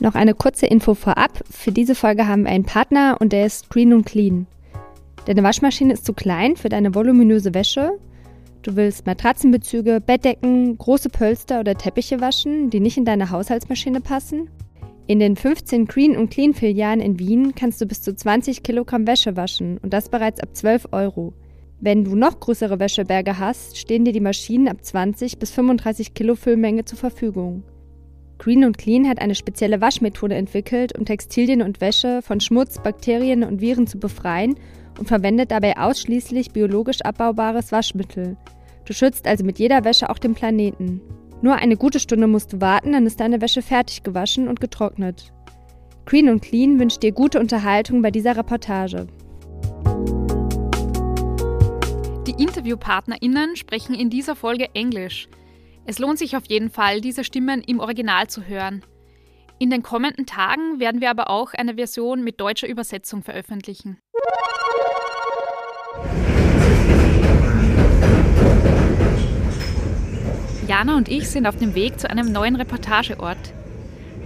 Noch eine kurze Info vorab. Für diese Folge haben wir einen Partner und der ist Green und Clean. Deine Waschmaschine ist zu klein für deine voluminöse Wäsche. Du willst Matratzenbezüge, Bettdecken, große Pölster oder Teppiche waschen, die nicht in deine Haushaltsmaschine passen. In den 15 Green und Clean Filialen in Wien kannst du bis zu 20 Kilogramm Wäsche waschen und das bereits ab 12 Euro. Wenn du noch größere Wäscheberge hast, stehen dir die Maschinen ab 20 bis 35 Kilo Füllmenge zur Verfügung. Green und Clean hat eine spezielle Waschmethode entwickelt, um Textilien und Wäsche von Schmutz, Bakterien und Viren zu befreien und verwendet dabei ausschließlich biologisch abbaubares Waschmittel. Du schützt also mit jeder Wäsche auch den Planeten. Nur eine gute Stunde musst du warten, dann ist deine Wäsche fertig gewaschen und getrocknet. Green und Clean wünscht dir gute Unterhaltung bei dieser Reportage. Die InterviewpartnerInnen sprechen in dieser Folge Englisch – es lohnt sich auf jeden Fall, diese Stimmen im Original zu hören. In den kommenden Tagen werden wir aber auch eine Version mit deutscher Übersetzung veröffentlichen. Jana und ich sind auf dem Weg zu einem neuen Reportageort.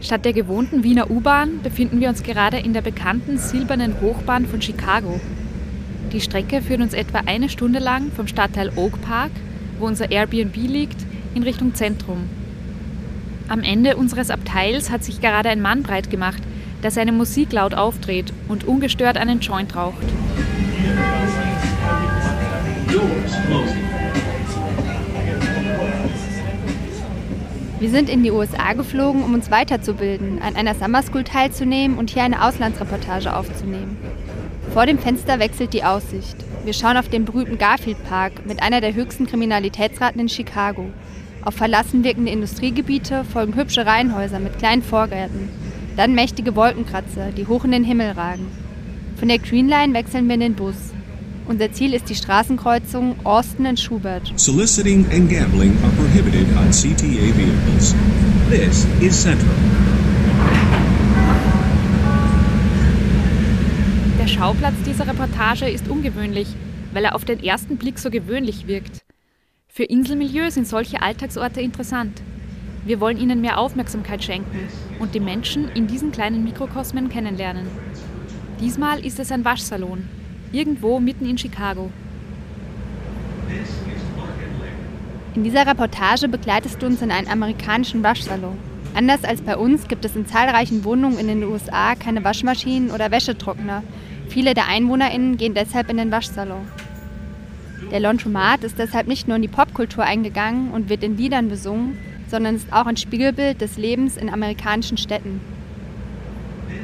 Statt der gewohnten Wiener U-Bahn befinden wir uns gerade in der bekannten silbernen Hochbahn von Chicago. Die Strecke führt uns etwa eine Stunde lang vom Stadtteil Oak Park, wo unser Airbnb liegt, in Richtung Zentrum. Am Ende unseres Abteils hat sich gerade ein Mann breit gemacht, der seine Musik laut aufdreht und ungestört einen Joint raucht. Wir sind in die USA geflogen, um uns weiterzubilden, an einer Summer School teilzunehmen und hier eine Auslandsreportage aufzunehmen. Vor dem Fenster wechselt die Aussicht. Wir schauen auf den berühmten Garfield Park mit einer der höchsten Kriminalitätsraten in Chicago. Auf verlassen wirkende Industriegebiete folgen hübsche Reihenhäuser mit kleinen Vorgärten. Dann mächtige Wolkenkratzer, die hoch in den Himmel ragen. Von der Green Line wechseln wir in den Bus. Unser Ziel ist die Straßenkreuzung Austin und Schubert. Soliciting and gambling are prohibited on CTA vehicles. This is Central. Der Schauplatz dieser Reportage ist ungewöhnlich, weil er auf den ersten Blick so gewöhnlich wirkt. Für Inselmilieu sind solche Alltagsorte interessant. Wir wollen ihnen mehr Aufmerksamkeit schenken und die Menschen in diesen kleinen Mikrokosmen kennenlernen. Diesmal ist es ein Waschsalon, irgendwo mitten in Chicago. In dieser Reportage begleitest du uns in einen amerikanischen Waschsalon. Anders als bei uns gibt es in zahlreichen Wohnungen in den USA keine Waschmaschinen oder Wäschetrockner. Viele der EinwohnerInnen gehen deshalb in den Waschsalon. Der Laundromat ist deshalb nicht nur in die Popkultur eingegangen und wird in Liedern besungen, sondern ist auch ein Spiegelbild des Lebens in amerikanischen Städten.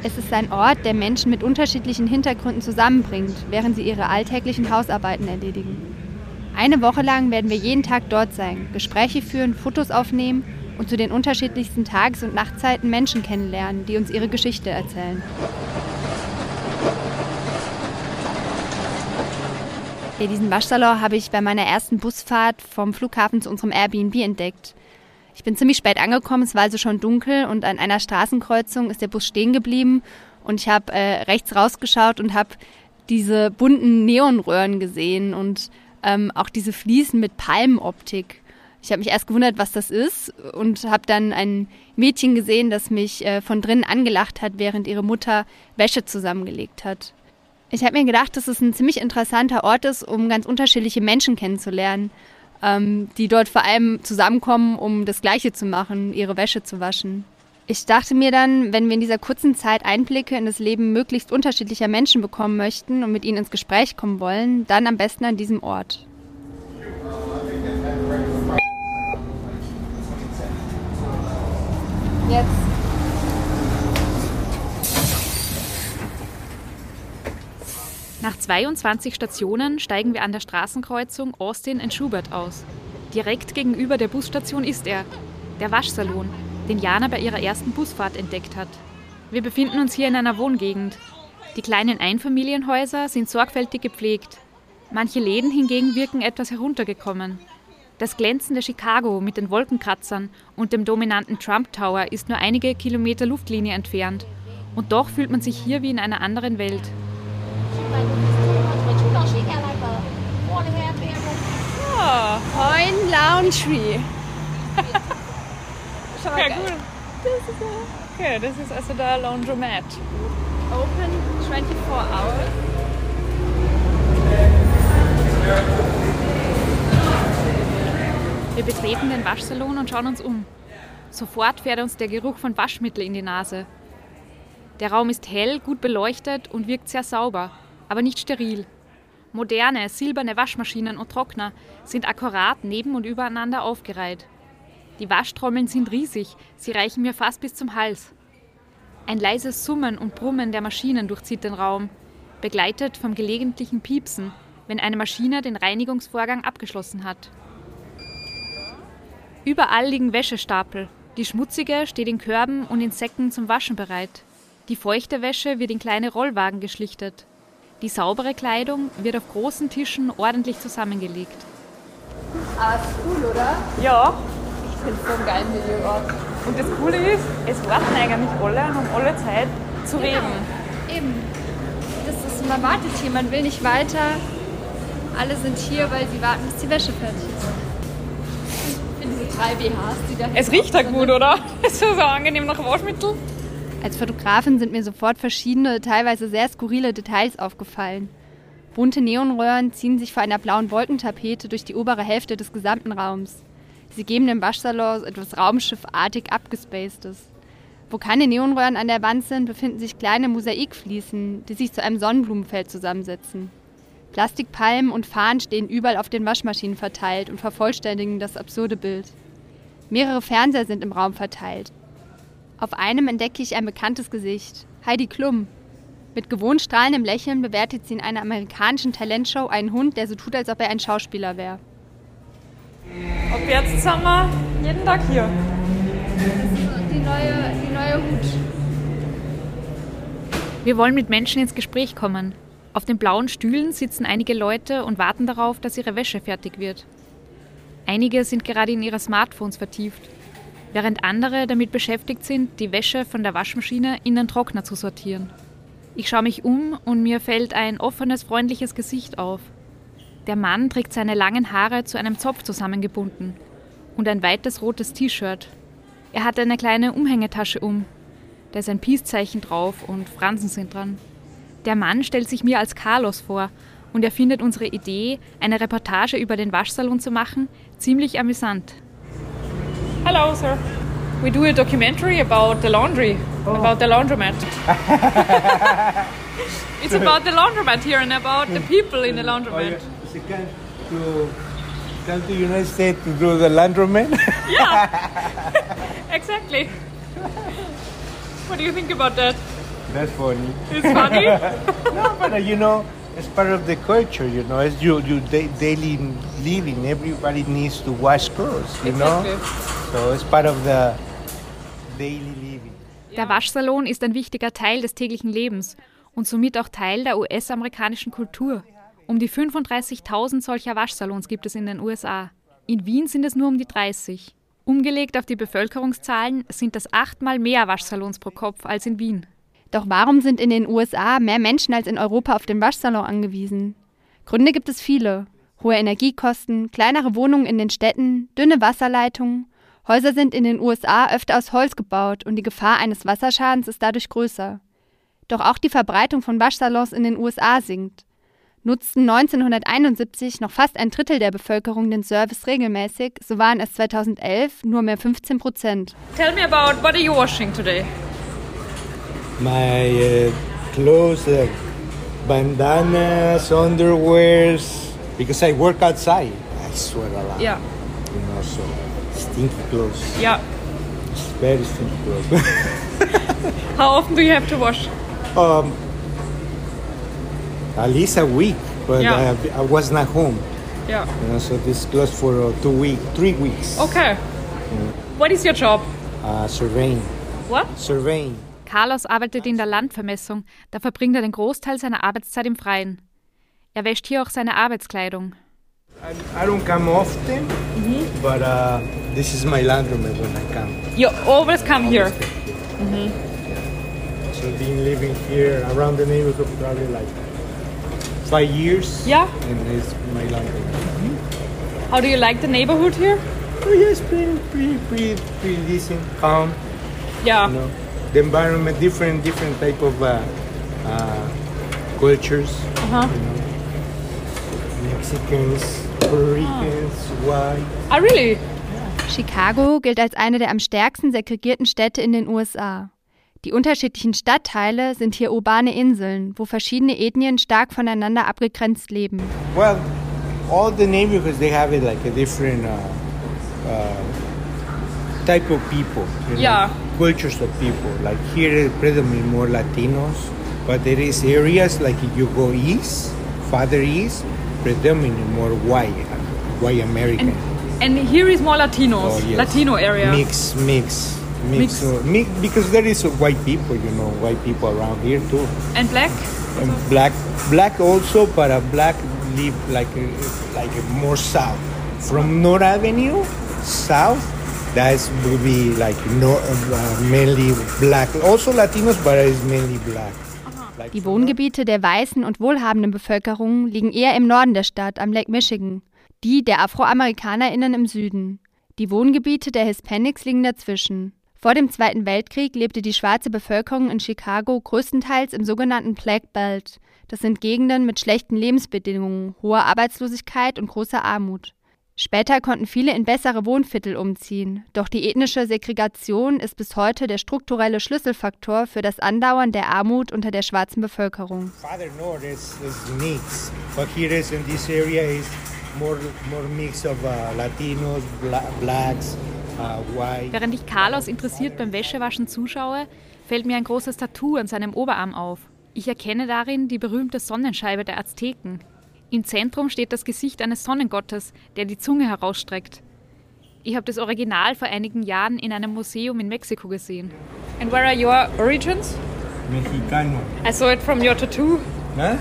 Es ist ein Ort, der Menschen mit unterschiedlichen Hintergründen zusammenbringt, während sie ihre alltäglichen Hausarbeiten erledigen. Eine Woche lang werden wir jeden Tag dort sein, Gespräche führen, Fotos aufnehmen und zu den unterschiedlichsten Tages- und Nachtzeiten Menschen kennenlernen, die uns ihre Geschichte erzählen. Ja, diesen Waschsalon habe ich bei meiner ersten Busfahrt vom Flughafen zu unserem Airbnb entdeckt. Ich bin ziemlich spät angekommen, es war also schon dunkel und an einer Straßenkreuzung ist der Bus stehen geblieben und ich habe äh, rechts rausgeschaut und habe diese bunten Neonröhren gesehen und ähm, auch diese Fliesen mit Palmenoptik. Ich habe mich erst gewundert, was das ist und habe dann ein Mädchen gesehen, das mich äh, von drinnen angelacht hat, während ihre Mutter Wäsche zusammengelegt hat. Ich habe mir gedacht, dass es ein ziemlich interessanter Ort ist, um ganz unterschiedliche Menschen kennenzulernen, ähm, die dort vor allem zusammenkommen, um das Gleiche zu machen, ihre Wäsche zu waschen. Ich dachte mir dann, wenn wir in dieser kurzen Zeit Einblicke in das Leben möglichst unterschiedlicher Menschen bekommen möchten und mit ihnen ins Gespräch kommen wollen, dann am besten an diesem Ort. Jetzt Nach 22 Stationen steigen wir an der Straßenkreuzung Austin Schubert aus. Direkt gegenüber der Busstation ist er, der Waschsalon, den Jana bei ihrer ersten Busfahrt entdeckt hat. Wir befinden uns hier in einer Wohngegend. Die kleinen Einfamilienhäuser sind sorgfältig gepflegt. Manche Läden hingegen wirken etwas heruntergekommen. Das glänzende Chicago mit den Wolkenkratzern und dem dominanten Trump Tower ist nur einige Kilometer Luftlinie entfernt. Und doch fühlt man sich hier wie in einer anderen Welt. Oh. Schau mal, ja, gut. Das ist ja Okay, das ist also der Laundromat. Open 24 hours. Wir betreten den Waschsalon und schauen uns um. Sofort fährt uns der Geruch von Waschmittel in die Nase. Der Raum ist hell, gut beleuchtet und wirkt sehr sauber, aber nicht steril. Moderne, silberne Waschmaschinen und Trockner sind akkurat neben und übereinander aufgereiht. Die Waschtrommeln sind riesig, sie reichen mir fast bis zum Hals. Ein leises Summen und Brummen der Maschinen durchzieht den Raum, begleitet vom gelegentlichen Piepsen, wenn eine Maschine den Reinigungsvorgang abgeschlossen hat. Überall liegen Wäschestapel. Die schmutzige steht in Körben und in Säcken zum Waschen bereit. Die feuchte Wäsche wird in kleine Rollwagen geschlichtet. Die saubere Kleidung wird auf großen Tischen ordentlich zusammengelegt. Ah, ist cool, oder? Ja, Ich finde es so ein geiler Videoort. und das Coole ist, es warten eigentlich alle und haben alle Zeit zu reden. Eben. Das ist, man wartet hier, man will nicht weiter. Alle sind hier, weil sie warten, bis die Wäsche fertig ist. Ich finde diese drei BHs, die da Es riecht ja gut, oder? Es ist so angenehm nach Waschmittel. Als Fotografin sind mir sofort verschiedene, teilweise sehr skurrile Details aufgefallen. Bunte Neonröhren ziehen sich vor einer blauen Wolkentapete durch die obere Hälfte des gesamten Raums. Sie geben dem Waschsalon etwas Raumschiffartig abgespacedes. Wo keine Neonröhren an der Wand sind, befinden sich kleine Mosaikfliesen, die sich zu einem Sonnenblumenfeld zusammensetzen. Plastikpalmen und Fahnen stehen überall auf den Waschmaschinen verteilt und vervollständigen das absurde Bild. Mehrere Fernseher sind im Raum verteilt. Auf einem entdecke ich ein bekanntes Gesicht. Heidi Klum. Mit gewohnt strahlendem Lächeln bewertet sie in einer amerikanischen Talentshow einen Hund, der so tut, als ob er ein Schauspieler wäre. Ab jetzt sind wir jeden Tag hier. Die neue, die neue Hut. Wir wollen mit Menschen ins Gespräch kommen. Auf den blauen Stühlen sitzen einige Leute und warten darauf, dass ihre Wäsche fertig wird. Einige sind gerade in ihre Smartphones vertieft, während andere damit beschäftigt sind, die Wäsche von der Waschmaschine in den Trockner zu sortieren. Ich schaue mich um und mir fällt ein offenes, freundliches Gesicht auf. Der Mann trägt seine langen Haare zu einem Zopf zusammengebunden und ein weites rotes T-Shirt. Er hat eine kleine Umhängetasche um. Da ist ein Peace-Zeichen drauf und Fransen sind dran. Der Mann stellt sich mir als Carlos vor und er findet unsere Idee, eine Reportage über den Waschsalon zu machen, ziemlich amüsant. Hello, sir. We do a documentary about the laundry, about the laundromat. it's about the laundromat here and about the people in the laundromat. She came to come to United States to do the laundromat. Yeah, exactly. What do you think about that? That's funny. It's funny. No, but uh, you know, it's part of the culture. You know, it's your your da- daily living. Everybody needs to wash clothes. You Exactly. know, so it's part of the daily living. Der Waschsalon ist ein wichtiger Teil des täglichen Lebens und somit auch Teil der US-amerikanischen Kultur. Um die 35.000 solcher Waschsalons gibt es in den USA. In Wien sind es nur um die 30. Umgelegt auf die Bevölkerungszahlen sind das achtmal mehr Waschsalons pro Kopf als in Wien. Doch warum sind in den USA mehr Menschen als in Europa auf den Waschsalon angewiesen? Gründe gibt es viele. Hohe Energiekosten, kleinere Wohnungen in den Städten, dünne Wasserleitungen. Häuser sind in den USA öfter aus Holz gebaut und die Gefahr eines Wasserschadens ist dadurch größer. Doch auch die Verbreitung von Waschsalons in den USA sinkt. Nutzten 1971 noch fast ein Drittel der Bevölkerung den Service regelmäßig, so waren es 2011 nur mehr 15 Prozent. Tell me about what are you washing today? My uh, clothes, uh, bandanas, underwears, because I work outside. I sweat a lot. Yeah, You know, so stinky clothes. yeah. Very stinky clothes. How often do you have to wash? um, at least a week, but Yeah. I, I was not home. Yeah. You know, so this closed for uh, two weeks, three weeks. Okay. What is your job? Uh, surveying, What? surveying. Carlos arbeitet in der Landvermessung, da verbringt er den Großteil seiner Arbeitszeit im Freien. Er wäscht hier auch seine Arbeitskleidung. I, don't come often, but uh, this is my laundromat when I come. You always come here. So been living here around the neighborhood probably like five years. Yeah. And it's my laundromat. How do you like the neighborhood here? Oh yes, pretty, pretty, pretty, pretty decent, calm. Yeah. You know. The environment, different different type of uh, uh, cultures. Aha. Mexicans, Puerto Ricans, white. Ah, really? Chicago gilt als eine der am stärksten segregierten Städte in den USA. Die unterschiedlichen Stadtteile sind hier urbane Inseln, wo verschiedene Ethnien stark voneinander abgegrenzt leben. Well, all the neighborhoods they have it like a different uh, uh, type of people. You know, Yeah. Cultures of people. Like here, predominantly more Latinos, but there is areas like if you go east, farther east, predominantly more white, white American. And here is more Latinos, Oh, yes. Latino area. Mix, mix, mix, Mix. uh, mix, because there is uh, white people, you know, white people around here too. And black? And black, black also, but a black live like uh, like more south. From North Avenue, south, that would be like no, uh, mainly black. Also Latinos, but it's mainly black. Die Wohngebiete der weißen und wohlhabenden Bevölkerung liegen eher im Norden der Stadt am Lake Michigan, die der AfroamerikanerInnen im Süden. Die Wohngebiete der Hispanics liegen dazwischen. Vor dem Zweiten Weltkrieg lebte die schwarze Bevölkerung in Chicago größtenteils im sogenannten Black Belt. Das sind Gegenden mit schlechten Lebensbedingungen, hoher Arbeitslosigkeit und großer Armut. Später konnten viele in bessere Wohnviertel umziehen, doch die ethnische Segregation ist bis heute der strukturelle Schlüsselfaktor für das Andauern der Armut unter der schwarzen Bevölkerung. Farther north is, is mix, but here is in this area is more more mix of uh, Latinos, bla blacks, uh, white. Während ich Carlos interessiert beim Wäschewaschen zuschaue, fällt mir ein großes Tattoo an seinem Oberarm auf. Ich erkenne darin die berühmte Sonnenscheibe der Azteken. Im Zentrum steht das Gesicht eines Sonnengottes, der die Zunge herausstreckt. Ich habe das Original vor einigen Jahren in einem Museum in Mexiko gesehen. And where are your origins? Mexicano. I saw it from your tattoo. Huh?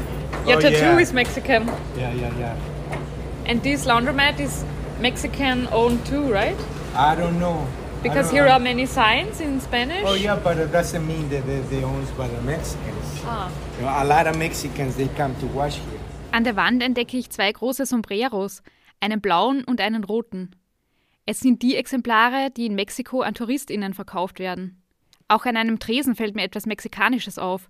Your Oh, tattoo yeah. is Mexican. Yeah, yeah, yeah. And this laundromat is Mexican owned too, right? I don't know. Because don't here know. are many signs in Spanish. Oh yeah, but it doesn't mean that they, they owned by the Mexicans. Ah. You know, a lot of Mexicans they come to wash here. An der Wand entdecke ich zwei große Sombreros, einen blauen und einen roten. Es sind die Exemplare, die in Mexiko an TouristInnen verkauft werden. Auch an einem Tresen fällt mir etwas Mexikanisches auf.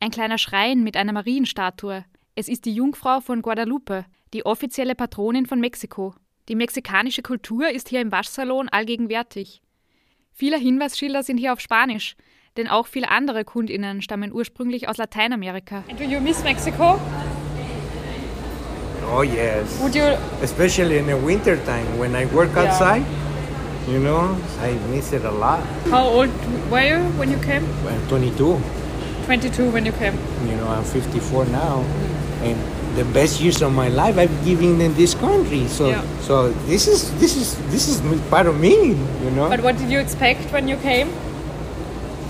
Ein kleiner Schrein mit einer Marienstatue. Es ist die Jungfrau von Guadalupe, die offizielle Patronin von Mexiko. Die mexikanische Kultur ist hier im Waschsalon allgegenwärtig. Viele Hinweisschilder sind hier auf Spanisch, denn auch viele andere KundInnen stammen ursprünglich aus Lateinamerika. Do you miss Mexico? Oh yes. Would you Especially in the winter time when I work Yeah. outside. You know, I miss it a lot. How old were you when you came? I'm 22. 22 when you came. You know, I'm 54 now, and the best years of my life I've given in this country. So, Yeah. so this is this is this is part of me. You know. But what did you expect when you came?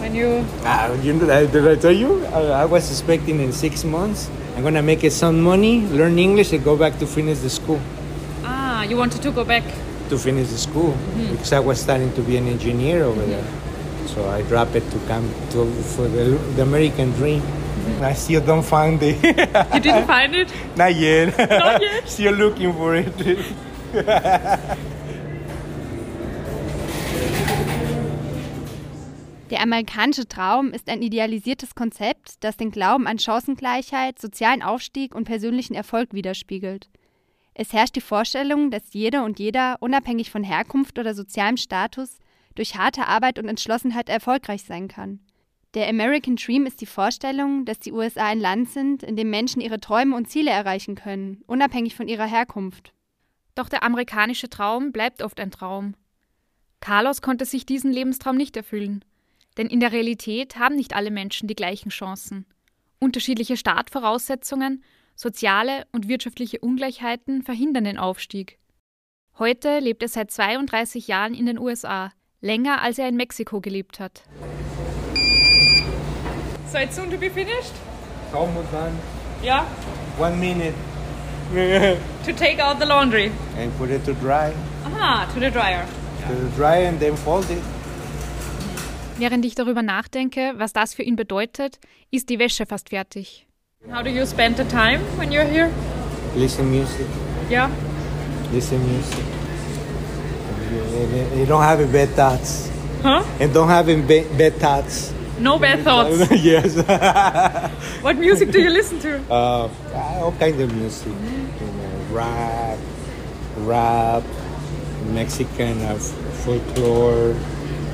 When you Ah, you know, did I tell you? I, I was expecting in six months I'm gonna make it some money, learn English, and go back to finish the school. ah you wanted to go back. To finish the school mm-hmm. because I was starting to be an engineer over mm-hmm. there. So I dropped it to come to for the, the American dream. Mm-hmm. I still don't find it. You didn't find it. Not yet. Not yet? still looking for it. Der amerikanische Traum ist ein idealisiertes Konzept, das den Glauben an Chancengleichheit, sozialen Aufstieg und persönlichen Erfolg widerspiegelt. Es herrscht die Vorstellung, dass jede und jeder, unabhängig von Herkunft oder sozialem Status, durch harte Arbeit und Entschlossenheit erfolgreich sein kann. Der American Dream ist die Vorstellung, dass die USA ein Land sind, in dem Menschen ihre Träume und Ziele erreichen können, unabhängig von ihrer Herkunft. Doch der amerikanische Traum bleibt oft ein Traum. Carlos konnte sich diesen Lebenstraum nicht erfüllen. Denn in der Realität haben nicht alle Menschen die gleichen Chancen. Unterschiedliche Startvoraussetzungen, soziale und wirtschaftliche Ungleichheiten verhindern den Aufstieg. Heute lebt er seit 32 Jahren in den USA, länger als er in Mexiko gelebt hat. So it's soon to be finished? Almost done. Yeah. One minute. To take out the laundry. and put it to dry. Aha, to the dryer. To dry and then fold it. Während ich darüber nachdenke, was das für ihn bedeutet, ist die Wäsche fast fertig. How do you spend the time when you're here? Listen music. Yeah. Listen music. You, don't have bad thoughts. Huh? and don't have bad thoughts. No bad thoughts. yes. what music do you listen to? uh, all kinds of music, you know, rap, rap, Mexican uh, folklore,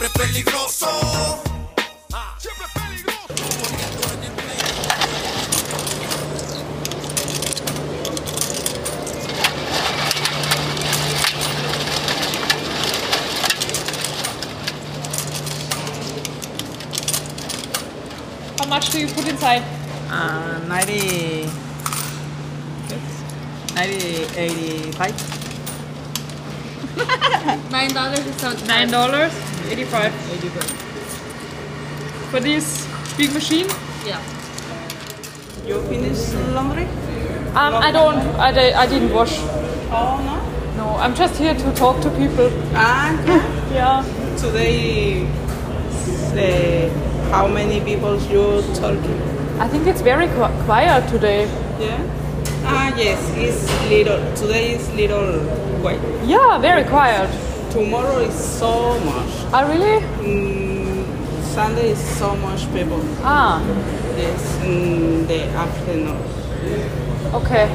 siempre es peligroso. Ja. Siempre es peligroso. Corriendo en el pleito. How much do you put inside? Uh, 90, 90, 85. Nine dollars is seventy Nine dollars, eighty-five. For this big machine? Yeah. You finish laundry? Um, I don't. I, I didn't wash. Oh, no? No, I'm just here to talk to people. Ah, yeah. Yeah. Today, say, how many people you talking? I think it's very quiet today. Yeah? Ah, yes, it's little. Today is little quiet. Yeah, very quiet. Tomorrow is so much. Ah, really? Mm, Sunday is so much people. Ah, Yes, in the afternoon. okay.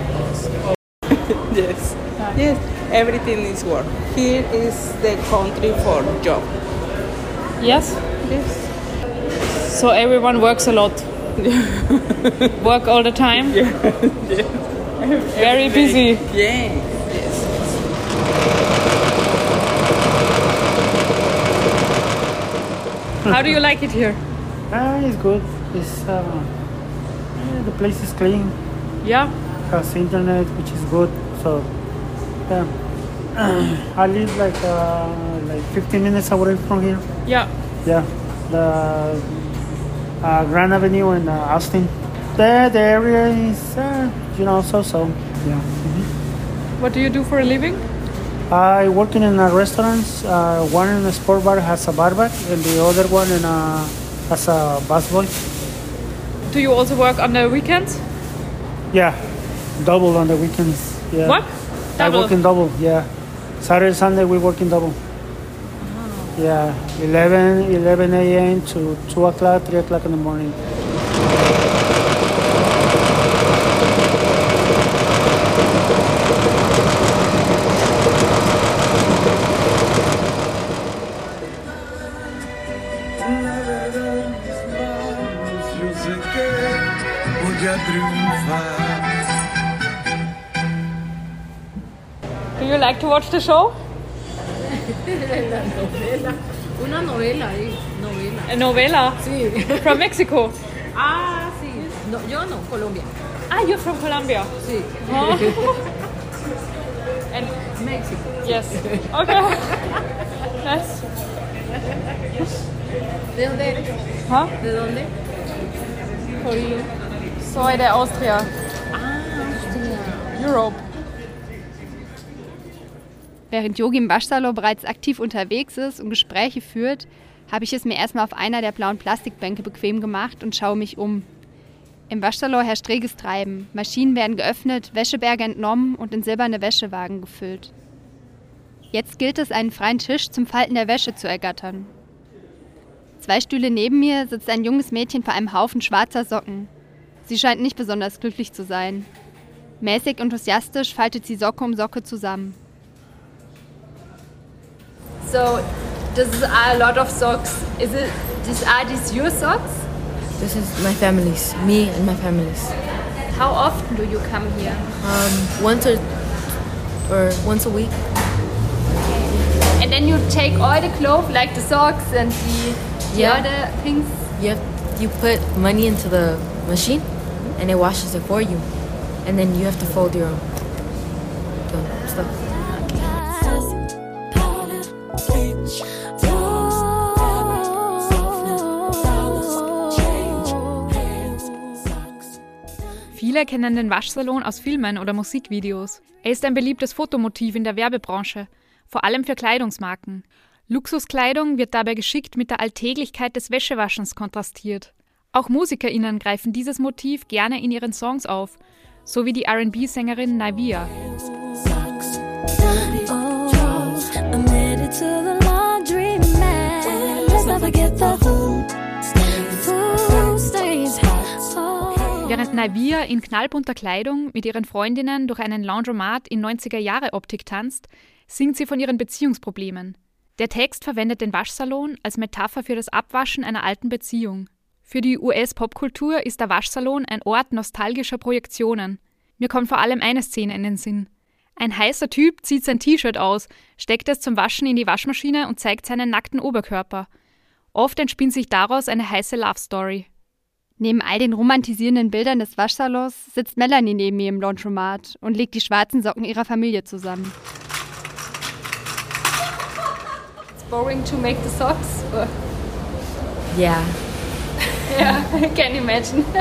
Yes. Yes, everything is work. Here is the country for job. Yes. Yes. So everyone works a lot. Work all the time. Yeah. Very busy. Yeah. Yes. How do you like it here? Ah, it's good. It's uh, yeah, the place is clean. Yeah. Has internet, which is good. So, yeah. I live like uh, like 15 minutes away from here. Yeah. Yeah, the uh, Grand Avenue in uh, Austin. There, the area is uh, you know so-so. Yeah. What do you do for a living? I work in a restaurant. Uh, one in a sport bar has a barback, and the other one in a has a busboy. Do you also work on the weekends? Yeah, double on the weekends. Yeah. What? Double. I work in double. Yeah, Saturday, Sunday we work in double. Yeah, 11, 11 a.m. to 2 o'clock, 3 o'clock in the morning. Do you like to watch the show? Una novela novela. A novela Sí. from Mexico. Ah, sí. No, yo no, Colombia. Ah, you're from Colombia. Sí. Oh. and México. yes. Okay. Nice. ¿De dónde eres? Huh? ¿De dónde? Soy de Austria, Ah, hostia. Europe. Während Yogi im Waschsalon bereits aktiv unterwegs ist und Gespräche führt, habe ich es mir erstmal auf einer der blauen Plastikbänke bequem gemacht und schaue mich um. Im Waschsalon herrscht reges Treiben. Maschinen werden geöffnet, Wäscheberge entnommen und in silberne Wäschewagen gefüllt. Jetzt gilt es, einen freien Tisch zum Falten der Wäsche zu ergattern. Zwei Stühle neben mir sitzt ein junges Mädchen vor einem Haufen schwarzer Socken. Sie scheint nicht besonders glücklich zu sein. Mäßig enthusiastisch faltet sie Socke um Socke zusammen. So, this is a lot of socks. Is it? These are these your socks? This is my family's, me and my family's. How often do you come here? Um, once or or once a week. And then you take all the clothes, like the socks and the, the Yeah. other things. You have you put money into the machine, and it washes it for you, and then you have to fold your own, your own stuff. Viele kennen den Waschsalon aus Filmen oder Musikvideos. Er ist ein beliebtes Fotomotiv in der Werbebranche, vor allem für Kleidungsmarken. Luxuskleidung wird dabei geschickt mit der Alltäglichkeit des Wäschewaschens kontrastiert. Auch MusikerInnen greifen dieses Motiv gerne in ihren Songs auf, so wie die RB-Sängerin Navia. Während Navia in knallbunter Kleidung mit ihren Freundinnen durch einen Laundromat in 90er-Jahre-Optik tanzt, singt sie von ihren Beziehungsproblemen. Der Text verwendet den Waschsalon als Metapher für das Abwaschen einer alten Beziehung. Für die US-Popkultur ist der Waschsalon ein Ort nostalgischer Projektionen. Mir kommt vor allem eine Szene in den Sinn. Ein heißer Typ zieht sein T-Shirt aus, steckt es zum Waschen in die Waschmaschine und zeigt seinen nackten Oberkörper. Oft entspinnt sich daraus eine heiße Love Story. Neben all den romantisierenden Bildern des Waschsalons sitzt Melanie neben mir im Laundromat und legt die schwarzen Socken ihrer Familie zusammen. It's boring to make the socks. Or... Yeah. yeah, I can imagine.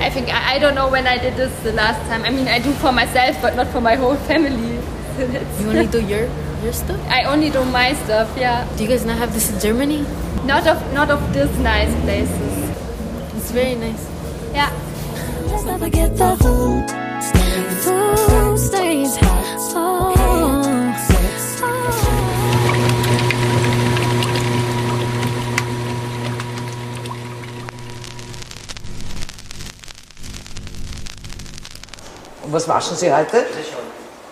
I think I, I don't know when I did this the last time. I mean, I do for myself, but not for my whole family. You only do your your stuff? I only do my stuff. Yeah. Do you guys not have this in Germany? Not of not of this nice places. It's very nice. Yeah. Let's never get the who. Who stays home? Und was waschen Sie heute?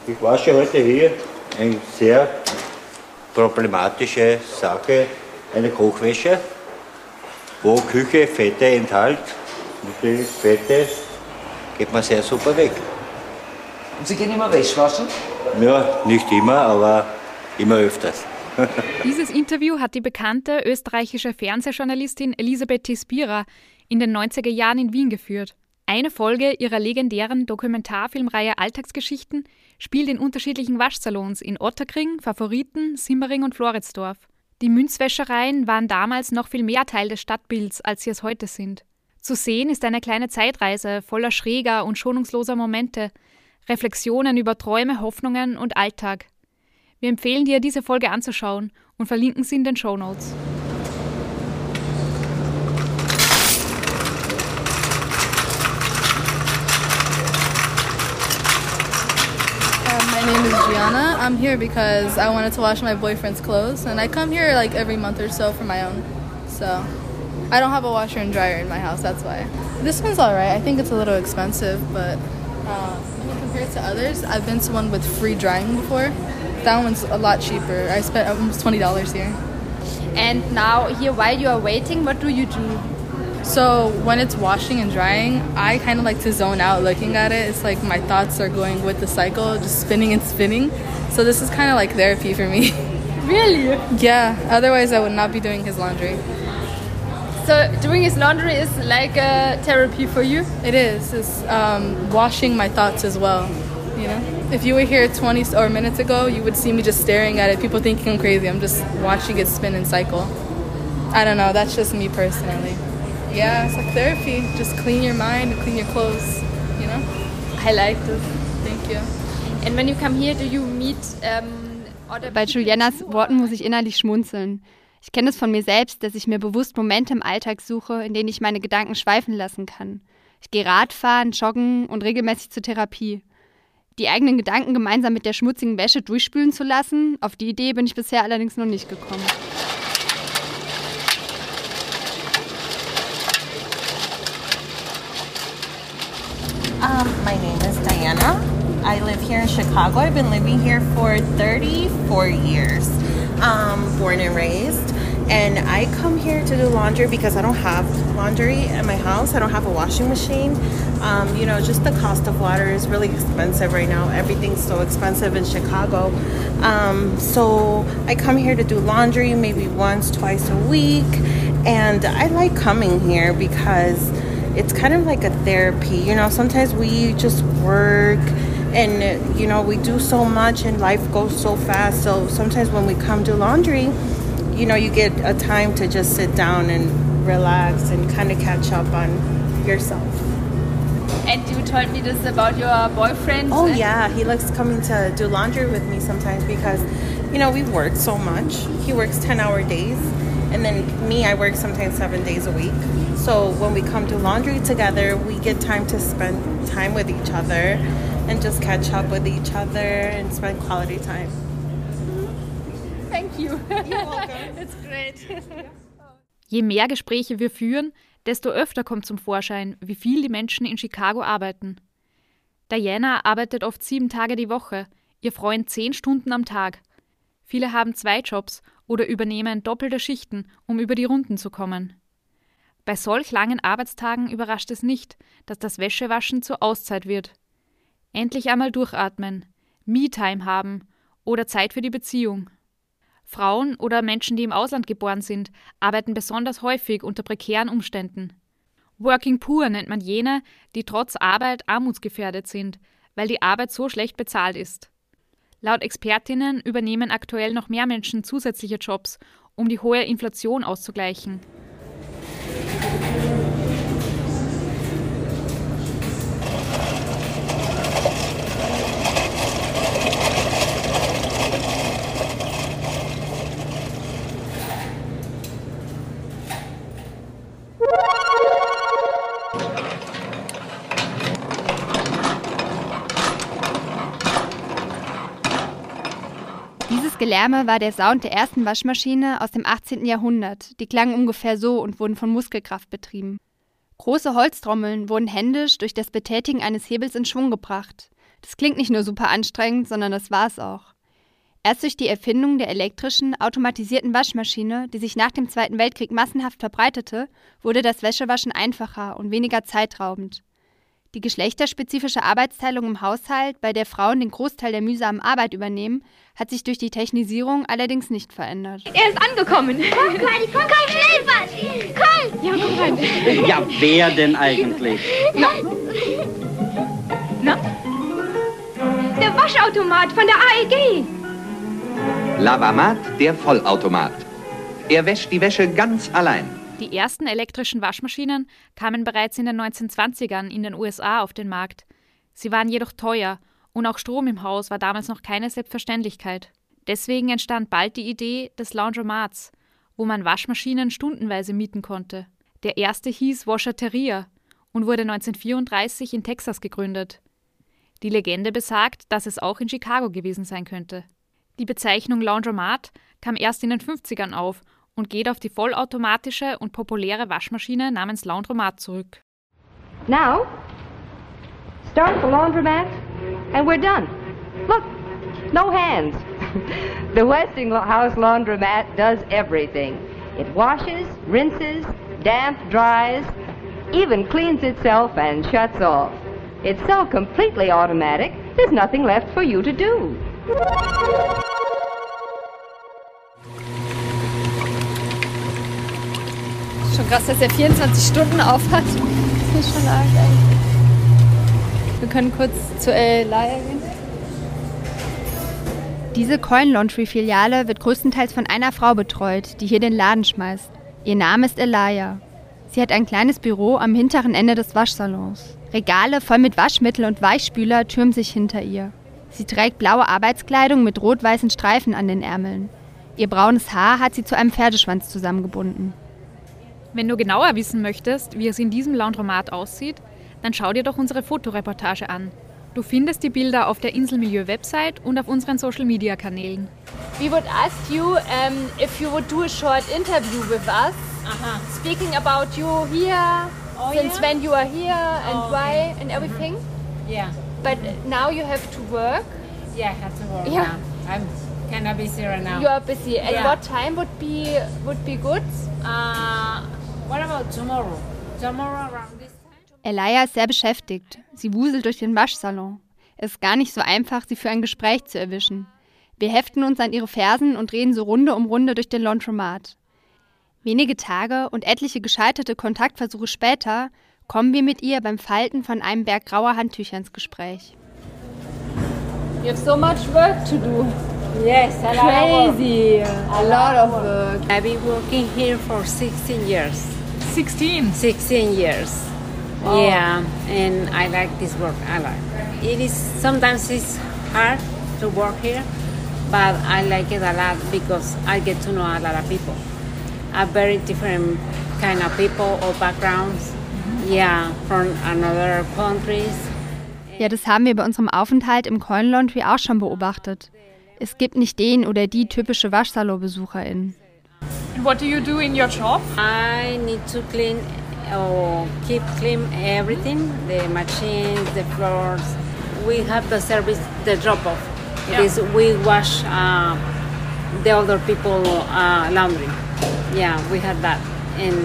Ich wasche heute hier eine sehr problematische Sache, eine Kochwäsche, wo Küche Fette enthält. Die Fette geht man sehr super weg. Und Sie gehen immer Wäsche waschen? Ja, nicht immer, aber immer öfters. Dieses Interview hat die bekannte österreichische Fernsehjournalistin Elisabeth Tispira in den 90er Jahren in Wien geführt. Eine Folge ihrer legendären Dokumentarfilmreihe Alltagsgeschichten spielt in unterschiedlichen Waschsalons in Otterkring, Favoriten, Simmering und Floridsdorf. Die Münzwäschereien waren damals noch viel mehr Teil des Stadtbilds, als sie es heute sind. Zu sehen ist eine kleine Zeitreise voller schräger und schonungsloser Momente, Reflexionen über Träume, Hoffnungen und Alltag. Wir empfehlen dir, diese Folge anzuschauen und verlinken sie in den Show Notes. I'm here because I wanted to wash my boyfriend's clothes, and I come here like every month or so for my own. So I don't have a washer and dryer in my house. That's why. This one's all right. I think it's a little expensive, but uh, when compared to others, I've been to one with free drying before. That one's a lot cheaper. I spent almost twenty dollars here. And now here, while you are waiting, what do you do? So when it's washing and drying, I kind of like to zone out looking at it. It's like my thoughts are going with the cycle, just spinning and spinning. So this is kind of like therapy for me. Really? yeah. Otherwise, I would not be doing his laundry. So doing his laundry is like a therapy for you. It is. It's um, washing my thoughts as well. You know, if you were here 20 or minutes ago, you would see me just staring at it. People thinking I'm crazy. I'm just watching it spin and cycle. I don't know. That's just me personally. Yeah, it's like therapy. Just clean your mind and clean your clothes. You know. I like this. Thank you. And when you come here, do you meet um, other Bei Julianas Worten muss ich innerlich schmunzeln. Ich kenne es von mir selbst, dass ich mir bewusst Momente im Alltag suche, in denen ich meine Gedanken schweifen lassen kann. Ich gehe Radfahren, joggen und regelmäßig zur Therapie. Die eigenen Gedanken gemeinsam mit der schmutzigen Wäsche durchspülen zu lassen, auf die Idee bin ich bisher allerdings noch nicht gekommen. Um, my name is Diana. I live here in Chicago. I've been living here for 34 years, um, born and raised. And I come here to do laundry because I don't have laundry at my house. I don't have a washing machine. Um, you know, just the cost of water is really expensive right now. Everything's so expensive in Chicago. Um, so I come here to do laundry maybe once, twice a week. And I like coming here because it's kind of like a therapy. You know, sometimes we just work and, you know, we do so much and life goes so fast. So sometimes when we come do laundry, you know, you get a time to just sit down and relax and kind of catch up on yourself. And you told me this about your boyfriend. Oh yeah, he likes coming to do laundry with me sometimes because, you know, we work so much. He works ten hour days, and then me, I work sometimes seven days a week. So when we come do laundry together, we get time to spend time with each other, and just catch up with each other and spend quality time. Thank you. You're welcome. It's great. Je mehr Gespräche wir führen, desto öfter kommt zum Vorschein, wie viel die Menschen in Chicago arbeiten. Diana arbeitet oft sieben Tage die Woche, ihr Freund zehn Stunden am Tag. Viele haben zwei Jobs oder übernehmen doppelte Schichten, um über die Runden zu kommen. Bei solch langen Arbeitstagen überrascht es nicht, dass das Wäschewaschen zur Auszeit wird. Endlich einmal durchatmen, Me-Time haben oder Zeit für die Beziehung. Frauen oder Menschen, die im Ausland geboren sind, arbeiten besonders häufig unter prekären Umständen. Working Poor nennt man jene, die trotz Arbeit armutsgefährdet sind, weil die Arbeit so schlecht bezahlt ist. Laut Expertinnen übernehmen aktuell noch mehr Menschen zusätzliche Jobs, um die hohe Inflation auszugleichen. Gelärme war der Sound der ersten Waschmaschine aus dem 18. Jahrhundert. Die klangen ungefähr so und wurden von Muskelkraft betrieben. Große Holztrommeln wurden händisch durch das Betätigen eines Hebels in Schwung gebracht. Das klingt nicht nur super anstrengend, sondern das war es auch. Erst durch die Erfindung der elektrischen, automatisierten Waschmaschine, die sich nach dem Zweiten Weltkrieg massenhaft verbreitete, wurde das Wäschewaschen einfacher und weniger zeitraubend. Die geschlechterspezifische Arbeitsteilung im Haushalt, bei der Frauen den Großteil der mühsamen Arbeit übernehmen, hat sich durch die Technisierung allerdings nicht verändert. Er ist angekommen. Komm, Kleine, komm, komm, schnell, Vati. Komm. Ja, komm rein. Ja, wer denn eigentlich? Na? Na? Der Waschautomat von der AEG. Lavamat, der Vollautomat. Er wäscht die Wäsche ganz allein. Die ersten elektrischen Waschmaschinen kamen bereits in den 1920ern in den USA auf den Markt. Sie waren jedoch teuer und auch Strom im Haus war damals noch keine Selbstverständlichkeit. Deswegen entstand bald die Idee des Laundromats, wo man Waschmaschinen stundenweise mieten konnte. Der erste hieß Washateria und wurde 1934 in Texas gegründet. Die Legende besagt, dass es auch in Chicago gewesen sein könnte. Die Bezeichnung Laundromat kam erst in den 50ern auf und geht auf die vollautomatische und populäre Waschmaschine namens Laundromat zurück. Now, start the laundromat and we're done. Look, no hands. the Westinghouse laundromat does everything. It washes, rinses, damp dries, even cleans itself and shuts off. It's so completely automatic, there's nothing left for you to do. Krass, dass er 24 Stunden auf hat. Das ist schon arg eigentlich. Wir können kurz zu Elia gehen. Diese Coin Laundry Filiale wird größtenteeils von einer Frau betreut, die hier den Laden schmeißt. Ihr Name ist Elia. Sie hat ein kleines Büro am hinteren Ende des Waschsalons. Regale voll mit Waschmittel und Weichspüler türmen sich hinter ihr. Sie trägt blaue Arbeitskleidung mit rot-weißen Streifen an den Ärmeln. Ihr braunes Haar hat sie zu einem Pferdeschwanz zusammengebunden. Wenn du genauer wissen möchtest, wie es in diesem Laundromat aussieht, dann schau dir doch unsere Fotoreportage an. Du findest die Bilder auf der Inselmilieu-Website und auf unseren Social-Media-Kanälen. We would ask you um, if you would do a short interview with us, speaking about you here, Oh, since yeah? when you are here and Oh, why and everything. Yeah. But now you have to work. Yeah, I have to work Yeah. now. I'm kind of busy right now. You are busy. And Yeah. what time would be would be good? Uh, what about tomorrow? Tomorrow around this Elia ist sehr beschäftigt. Sie wuselt durch den Waschsalon. Es ist gar nicht so einfach, sie für ein Gespräch zu erwischen. Wir heften uns an ihre Fersen und reden so Runde um Runde durch den Laundromat. Wenige Tage und etliche gescheiterte Kontaktversuche später kommen wir mit ihr beim Falten von einem Berg grauer Handtücher ins Gespräch. You have so much work to do. Yes, a lot of work. Crazy. A lot of work. I've been working here for 16 years. 16? 16 years. Yeah, and I like this work a lot. It is sometimes it's hard to work here, but I like it a lot because I get to know a lot of people, a very different kind of people or backgrounds. Yeah, from another countries. Ja, das haben wir bei unserem Aufenthalt im Coin Laundry auch schon beobachtet. Es gibt nicht den oder die typische Waschsalon-Besucherin. What do you do in your job? I need to clean or keep clean everything, the machines, the floors. We have the service, the drop off. It Yeah. is we wash uh, the other people uh, laundry. Yeah, we have that, and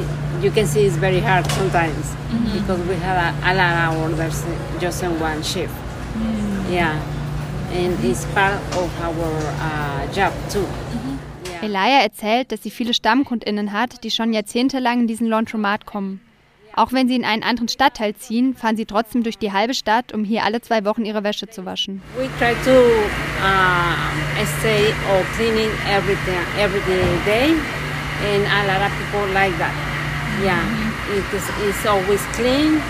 it, you can see it's very hard sometimes Mhm. because we have a, a lot of orders just in one shift. Yeah, and it's part of our uh, job too. Elia erzählt, dass sie viele Stammkundinnen hat, die schon jahrzehntelang in diesen Laundromat kommen. Auch wenn sie in einen anderen Stadtteil ziehen, fahren sie trotzdem durch die halbe Stadt, um hier alle zwei Wochen ihre Wäsche zu waschen. We try to uh, stay or cleaning every day, every day, and a lot of people like that. Yeah, it is, it's always clean,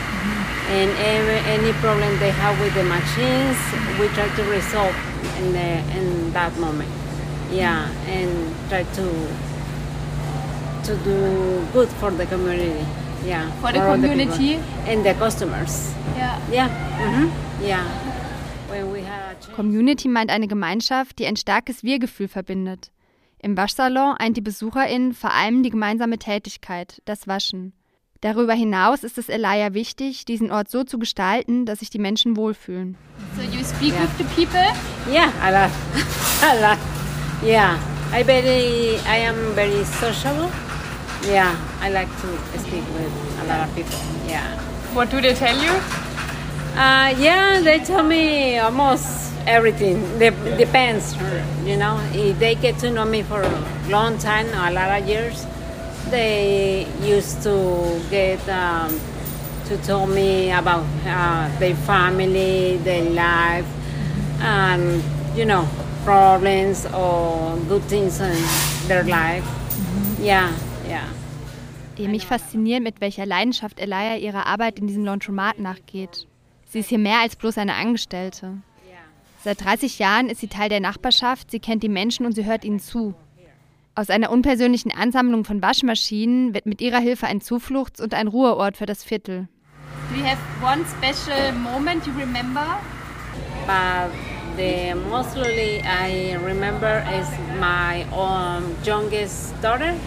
and every, any problem they have with the machines, we try to resolve in the in that moment. Yeah, and try to to do good for the community. Yeah, For the people. community? and the customers. Yeah. Yeah. mhm, Yeah. Community meint eine Gemeinschaft, die ein starkes Wir-Gefühl verbindet. Im Waschsalon eint die BesucherInnen vor allem die gemeinsame Tätigkeit, das Waschen. Darüber hinaus ist es Elia wichtig, diesen Ort so zu gestalten, dass sich die Menschen wohlfühlen. So you speak with the people? Yeah, a lot, a lot. Yeah, I very, I am very sociable. Yeah, I like to speak with a lot of people. Yeah. What do they tell you? Uh, yeah, they tell me almost everything. Dep depends, you know. If they get to know me for a long time, a lot of years, they used to get um, to tell me about uh, their family, their life, and you know, problems or good things in their life. Yeah, yeah. Ehe mich fasziniert, mit welcher Leidenschaft Elia ihrer Arbeit in diesem Laundromat nachgeht. Sie ist hier mehr als bloß eine Angestellte. Seit 30 Jahren ist sie Teil der Nachbarschaft, sie kennt die Menschen und sie hört ihnen zu. Aus einer unpersönlichen Ansammlung von Waschmaschinen wird mit ihrer Hilfe ein Zufluchts- und ein Ruheort für das Viertel. Do you have one special moment you remember? But the mostly I remember is my um, youngest daughter.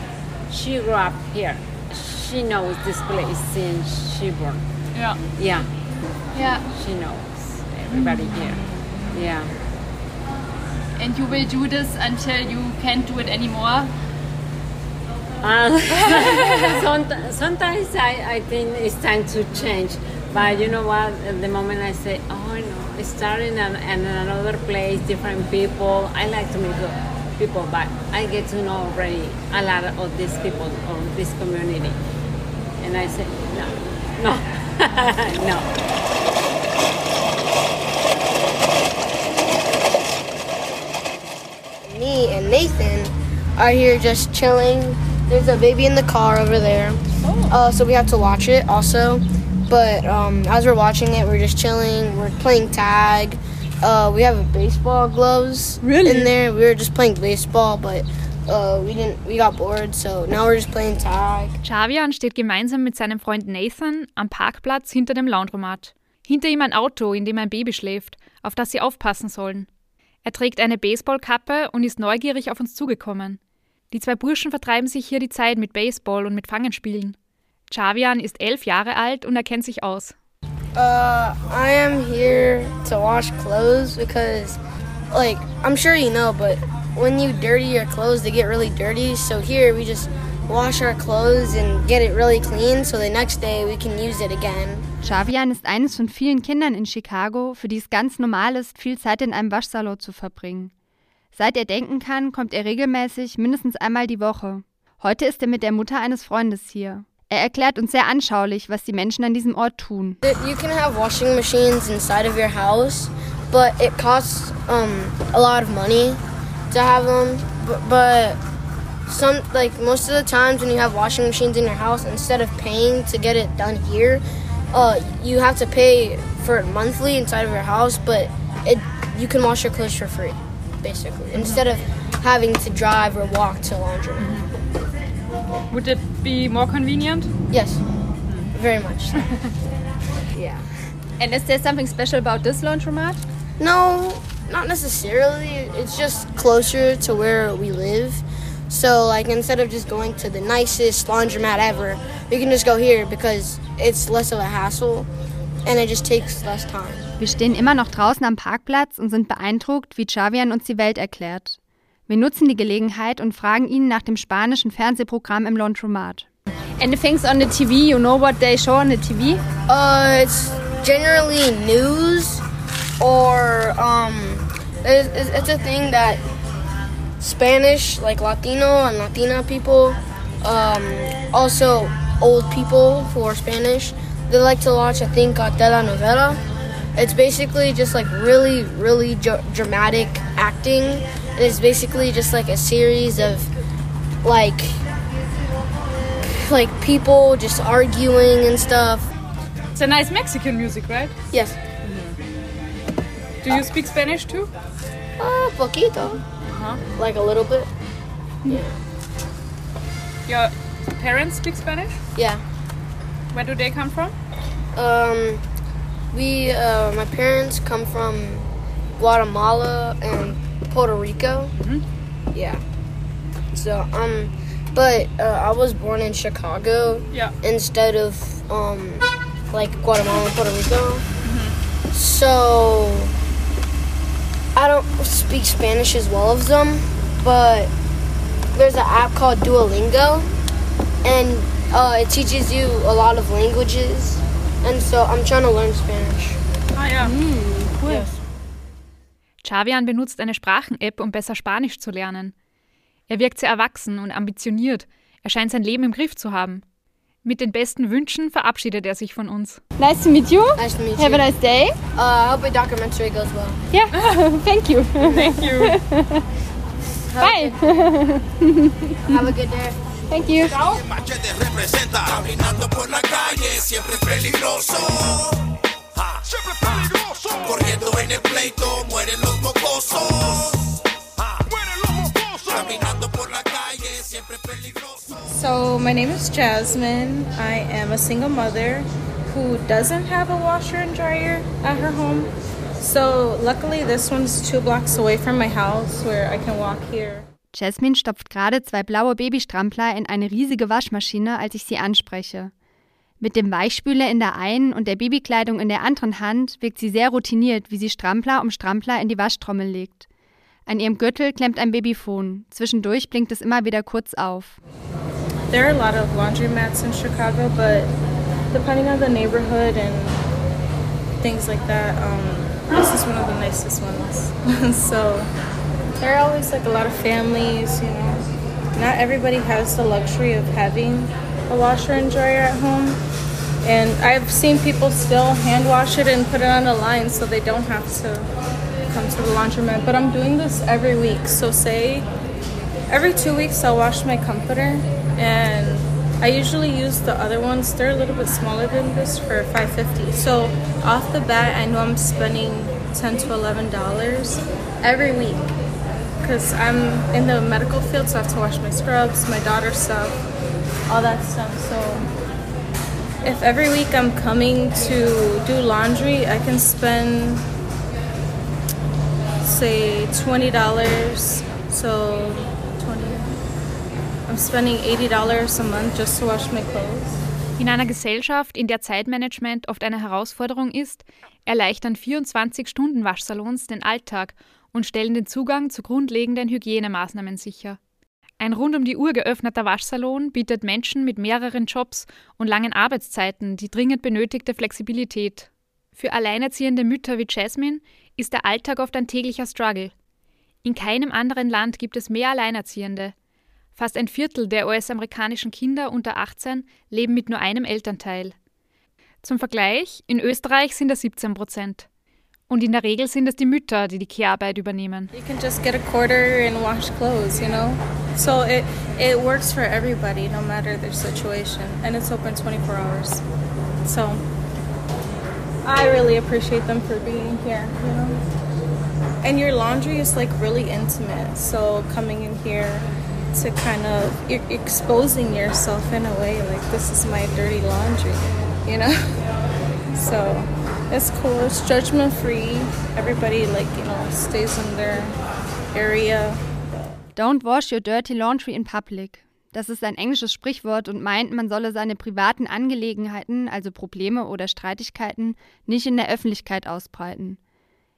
She grew up here. She knows this place since she born. Yeah. Yeah. Yeah. She knows everybody here. Yeah. And you will do this until you can't do it anymore? Uh, sometimes I, I think it's time to change. But you know what? At the moment I say, oh no, starting in, in another place, different people. I like to meet people, but I get to know already a lot of these people or this community. And I say, no, no, no. Me and Nathan are here just chilling. There's a baby in the car over there, uh, so we have to watch it also. But um, as we're watching it, we're just chilling. We're playing tag. Uh, we have baseball gloves in there. We were just playing baseball, but uh, we didn't. We got bored, so now we're just playing tag. Xavian steht gemeinsam mit seinem Freund Nathan am Parkplatz hinter dem Laundromat. Hinter ihm ein Auto, in dem ein Baby schläft, auf das sie aufpassen sollen. Er trägt eine Baseballkappe und ist neugierig auf uns zugekommen. Die zwei Burschen vertreiben sich hier die Zeit mit Baseball und mit Fangenspielen. Xavian ist elf Jahre alt und er kennt sich aus. Uh, I am here to wash clothes because, like, I'm sure you know, but when you dirty your clothes, they get really dirty. So here we just wash our clothes and get it really clean so the next day we can use it again. Xavian ist eines von vielen Kindern in Chicago, für die es ganz normal ist, viel Zeit in einem Waschsalon zu verbringen. Seit er denken kann, kommt er regelmäßig mindestens einmal die Woche. Heute ist er mit der Mutter eines Freundes hier. Er erklärt uns sehr anschaulich, was die Menschen an diesem Ort tun. You can have washing machines inside of your house, but it costs um, a lot of money to have them. But, some like most of the times when you have washing machines in your house, instead of paying to get it done here, uh, you have to pay for it monthly inside of your house. But it you can wash your clothes for free, basically, instead of having to drive or walk to laundry. Would it be more convenient? Yes, very much. so. yeah. And is there something special about this laundromat? No, not necessarily. It's just closer to where we live. So, like, instead of just going to the nicest laundromat ever, we can just go here because it's less of a hassle and it just takes less time. Wir stehen immer noch draußen am Parkplatz und sind beeindruckt, wie Xavian uns die Welt erklärt. Wir nutzen die Gelegenheit und fragen ihn nach dem spanischen Fernsehprogramm im Laundromat. And the things on the TV, you know what they show on the TV? Uh, it's generally news or um, it's, it's it's a thing that Spanish, like Latino and Latina people, um, also old people who are Spanish, they like to watch a thing called telenovela. It's basically just like really, really dr- dramatic acting. It's basically just like a series of like like people just arguing and stuff. It's a nice Mexican music, right? Yes. Do you speak Spanish too? Uh, poquito. Uh-huh. Like a little bit. Yeah. Your parents speak Spanish? Yeah. Where do they come from? Um, we, uh, my parents come from Guatemala and Puerto Rico. Yeah. So, um, but uh, I was born in Chicago Yeah. instead of, um, like Guatemala and Puerto Rico. So, I don't speak Spanish as well as them, but there's an app called Duolingo, and uh, it teaches you a lot of languages, and so I'm trying to learn Spanish. Ah ja. cool. Yes. Xavian benutzt eine Sprachen-App, um besser Spanisch zu lernen. Er wirkt sehr erwachsen und ambitioniert. Er scheint sein Leben im Griff zu haben. Mit den besten Wünschen verabschiedet er sich von uns. Nice to meet you. Nice to meet Have you. a nice day. Uh, I hope your documentary goes well. Yeah, thank you. Thank you. Bye. Have a good day. Thank you. Machete representa. Caminando por la calle siempre peligroso. Ja. Siempre peligroso. Corriendo en el pleito mueren los mocosos. Ja. Mueren los mocosos. Caminando por la calle siempre peligroso. So, my name is Jasmine. I am a single mother who doesn't have a washer and dryer at her home. So, luckily, this one's two blocks away from my house where I can walk here. Jasmine stopft gerade zwei blaue Babystrampler in eine riesige Waschmaschine, als ich sie anspreche. Mit dem Weichspüler in der einen und der Babykleidung in der anderen Hand wirkt sie sehr routiniert, wie sie Strampler um Strampler in die Waschtrommel legt. An ihrem Gürtel klemmt ein Babyphone. Zwischendurch blinkt es immer wieder kurz auf. There are a lot of laundromats in Chicago, but depending on the neighborhood and things like that, um, this is one of the nicest ones. so there are always like a lot of families, you know. Not everybody has the luxury of having a washer and dryer at home. And I've seen people still hand wash it and put it on the line so they don't have to come to the laundromat. But I'm doing this every week. So say every two weeks I'll wash my comforter and I usually use the other ones. They're a little bit smaller than this for 5.50. So off the bat, I know I'm spending 10 to 11 dollars every week because I'm in the medical field, so I have to wash my scrubs, my daughter's stuff, all that stuff. So if every week I'm coming to do laundry, I can spend say twenty dollars. So twenty. I'm spending eighty dollars a month just to wash my clothes. In einer Gesellschaft, in der Zeitmanagement oft eine Herausforderung ist, erleichtern 24-Stunden-Waschsalons den Alltag und stellen den Zugang zu grundlegenden Hygienemaßnahmen sicher. Ein rund um die Uhr geöffneter Waschsalon bietet Menschen mit mehreren Jobs und langen Arbeitszeiten die dringend benötigte Flexibilität. Für alleinerziehende Mütter wie Jasmine ist der Alltag oft ein täglicher Struggle. In keinem anderen Land gibt es mehr Alleinerziehende. Fast ein Viertel der US-amerikanischen Kinder unter 18 leben mit nur einem Elternteil. Zum Vergleich, in Österreich sind es 17 Prozent. Und in der Regel sind es die Mütter, die die Kehrarbeit übernehmen. You can just get a quarter and wash clothes, you know? So it, it works for everybody, no matter their situation. And it's open 24 hours. So I really appreciate them for being here, you know? And your laundry is like really intimate. So coming in here to kind of exposing yourself in a way like this is my dirty laundry, you know? So it's cool. It's judgment free. Everybody like, you know, stays in their area. Don't wash your dirty laundry in public. Das ist ein englisches Sprichwort und meint, man solle seine privaten Angelegenheiten, also Probleme oder Streitigkeiten, nicht in der Öffentlichkeit ausbreiten.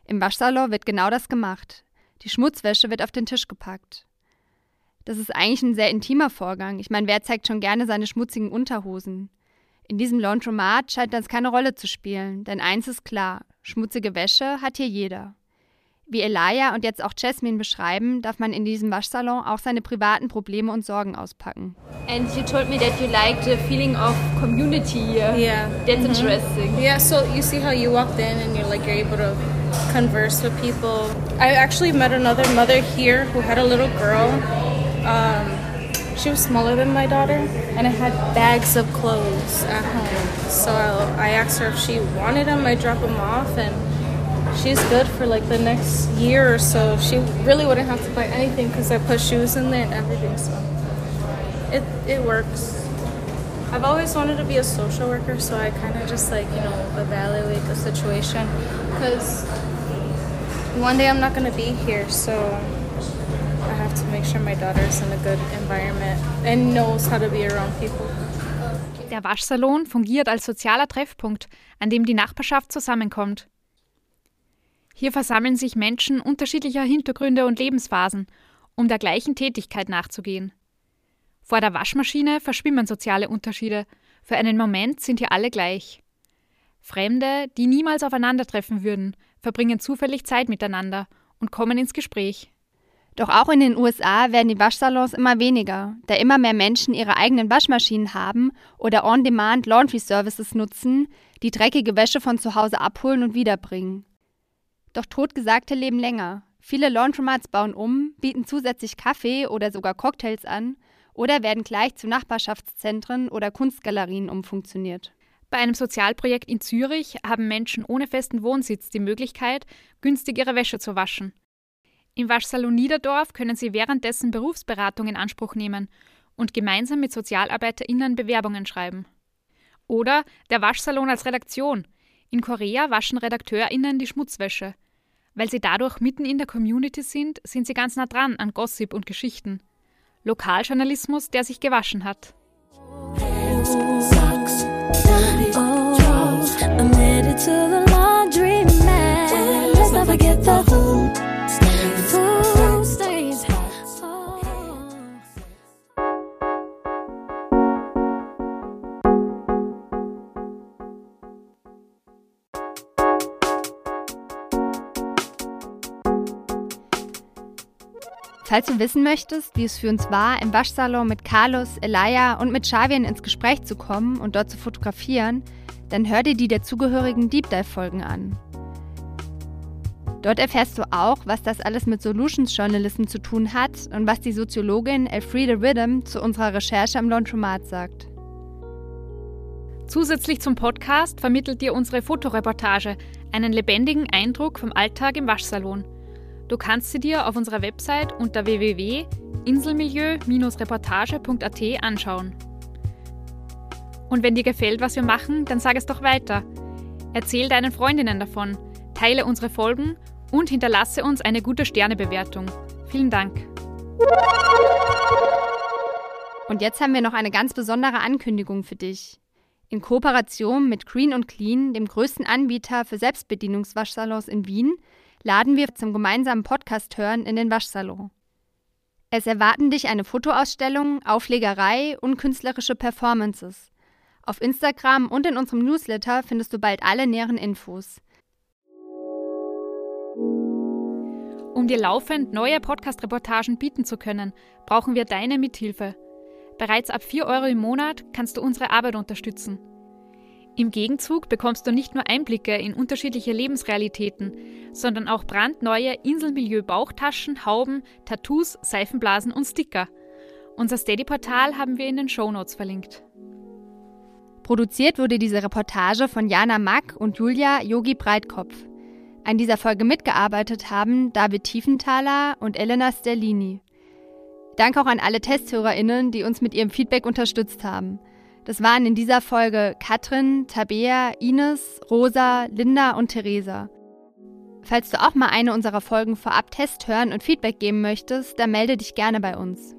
Im Waschsalon wird genau das gemacht. Die Schmutzwäsche wird auf den Tisch gepackt. Das ist eigentlich ein sehr intimer Vorgang. Ich meine, wer zeigt schon gerne seine schmutzigen Unterhosen? In diesem Laundromat scheint das keine Rolle zu spielen, denn eins ist klar: schmutzige Wäsche hat hier jeder. Wie Elia und jetzt auch Jasmine beschreiben, darf man in diesem Waschsalon auch seine privaten Probleme und Sorgen auspacken. And you told me that you like the feeling of community here. Yeah. That's Mhm. interesting. Yeah, so you see how you walked in and you're like you're able to converse with people. I actually met another mother here who had a little girl. Um, she was smaller than my daughter and I had bags of clothes at home. So I asked her if she wanted them. I drop them off and she's good for like the next year or so. She really wouldn't have to buy anything because I put shoes in there and everything. So it it works. I've always wanted to be a social worker, so I kind of just like you know evaluate the situation because one day I'm not gonna be here, so I have to make sure my daughter's in a good environment and knows how to be around people. Der Waschsalon fungiert als sozialer Treffpunkt, an dem die Nachbarschaft zusammenkommt. Hier versammeln sich Menschen unterschiedlicher Hintergründe und Lebensphasen, um der gleichen Tätigkeit nachzugehen. Vor der Waschmaschine verschwimmen soziale Unterschiede. Für einen Moment sind hier alle gleich. Fremde, die niemals aufeinandertreffen würden, verbringen zufällig Zeit miteinander und kommen ins Gespräch. Doch auch in den USA werden die Waschsalons immer weniger, da immer mehr Menschen ihre eigenen Waschmaschinen haben oder On-Demand Laundry Services nutzen, die dreckige Wäsche von zu Hause abholen und wiederbringen. Doch Totgesagte leben länger. Viele Laundromats bauen um, bieten zusätzlich Kaffee oder sogar Cocktails an oder werden gleich zu Nachbarschaftszentren oder Kunstgalerien umfunktioniert. Bei einem Sozialprojekt in Zürich haben Menschen ohne festen Wohnsitz die Möglichkeit, günstig ihre Wäsche zu waschen. Im Waschsalon Niederdorf können sie währenddessen Berufsberatung in Anspruch nehmen und gemeinsam mit SozialarbeiterInnen Bewerbungen schreiben. Oder der Waschsalon als Redaktion. In Korea waschen RedakteurInnen die Schmutzwäsche. Weil sie dadurch mitten in der Community sind, sind sie ganz nah dran an Gossip und Geschichten. Lokaljournalismus, der sich gewaschen hat. Oh, I'm Falls du wissen möchtest, wie es für uns war, im Waschsalon mit Carlos, Elia und mit Xavier ins Gespräch zu kommen und dort zu fotografieren, dann hör dir die dazugehörigen Deep Dive-Folgen an. Dort erfährst du auch, was das alles mit Solutions Journalism zu tun hat und was die Soziologin Elfriede Rhythm zu unserer Recherche am Laundromat sagt. Zusätzlich zum Podcast vermittelt dir unsere Fotoreportage einen lebendigen Eindruck vom Alltag im Waschsalon. Du kannst sie dir auf unserer Website unter www.inselmilieu-reportage.at anschauen. Und wenn dir gefällt, was wir machen, dann sag es doch weiter. Erzähl deinen Freundinnen davon, teile unsere Folgen und hinterlasse uns eine gute Sternebewertung. Vielen Dank. Und jetzt haben wir noch eine ganz besondere Ankündigung für dich. In Kooperation mit Green und Clean, dem größten Anbieter für Selbstbedienungswaschsalons in Wien, laden wir zum gemeinsamen Podcast hören in den Waschsalon. Es erwarten dich eine Fotoausstellung, Auflegerei und künstlerische Performances. Auf Instagram und in unserem Newsletter findest du bald alle näheren Infos. Um dir laufend neue Podcast-Reportagen bieten zu können, brauchen wir deine Mithilfe. Bereits ab 4 Euro im Monat kannst du unsere Arbeit unterstützen. Im Gegenzug bekommst du nicht nur Einblicke in unterschiedliche Lebensrealitäten, sondern auch brandneue Inselmilieu-Bauchtaschen, Hauben, Tattoos, Seifenblasen und Sticker. Unser Steady-Portal haben wir in den Shownotes verlinkt. Produziert wurde diese Reportage von Jana Mack und Julia Yogi Breitkopf. An dieser Folge mitgearbeitet haben David Tiefenthaler und Elena Stellini. Danke auch an alle TesthörerInnen, die uns mit ihrem Feedback unterstützt haben. Das waren in dieser Folge Katrin, Tabea, Ines, Rosa, Linda und Theresa. Falls du auch mal eine unserer Folgen vorab Test hören und Feedback geben möchtest, dann melde dich gerne bei uns.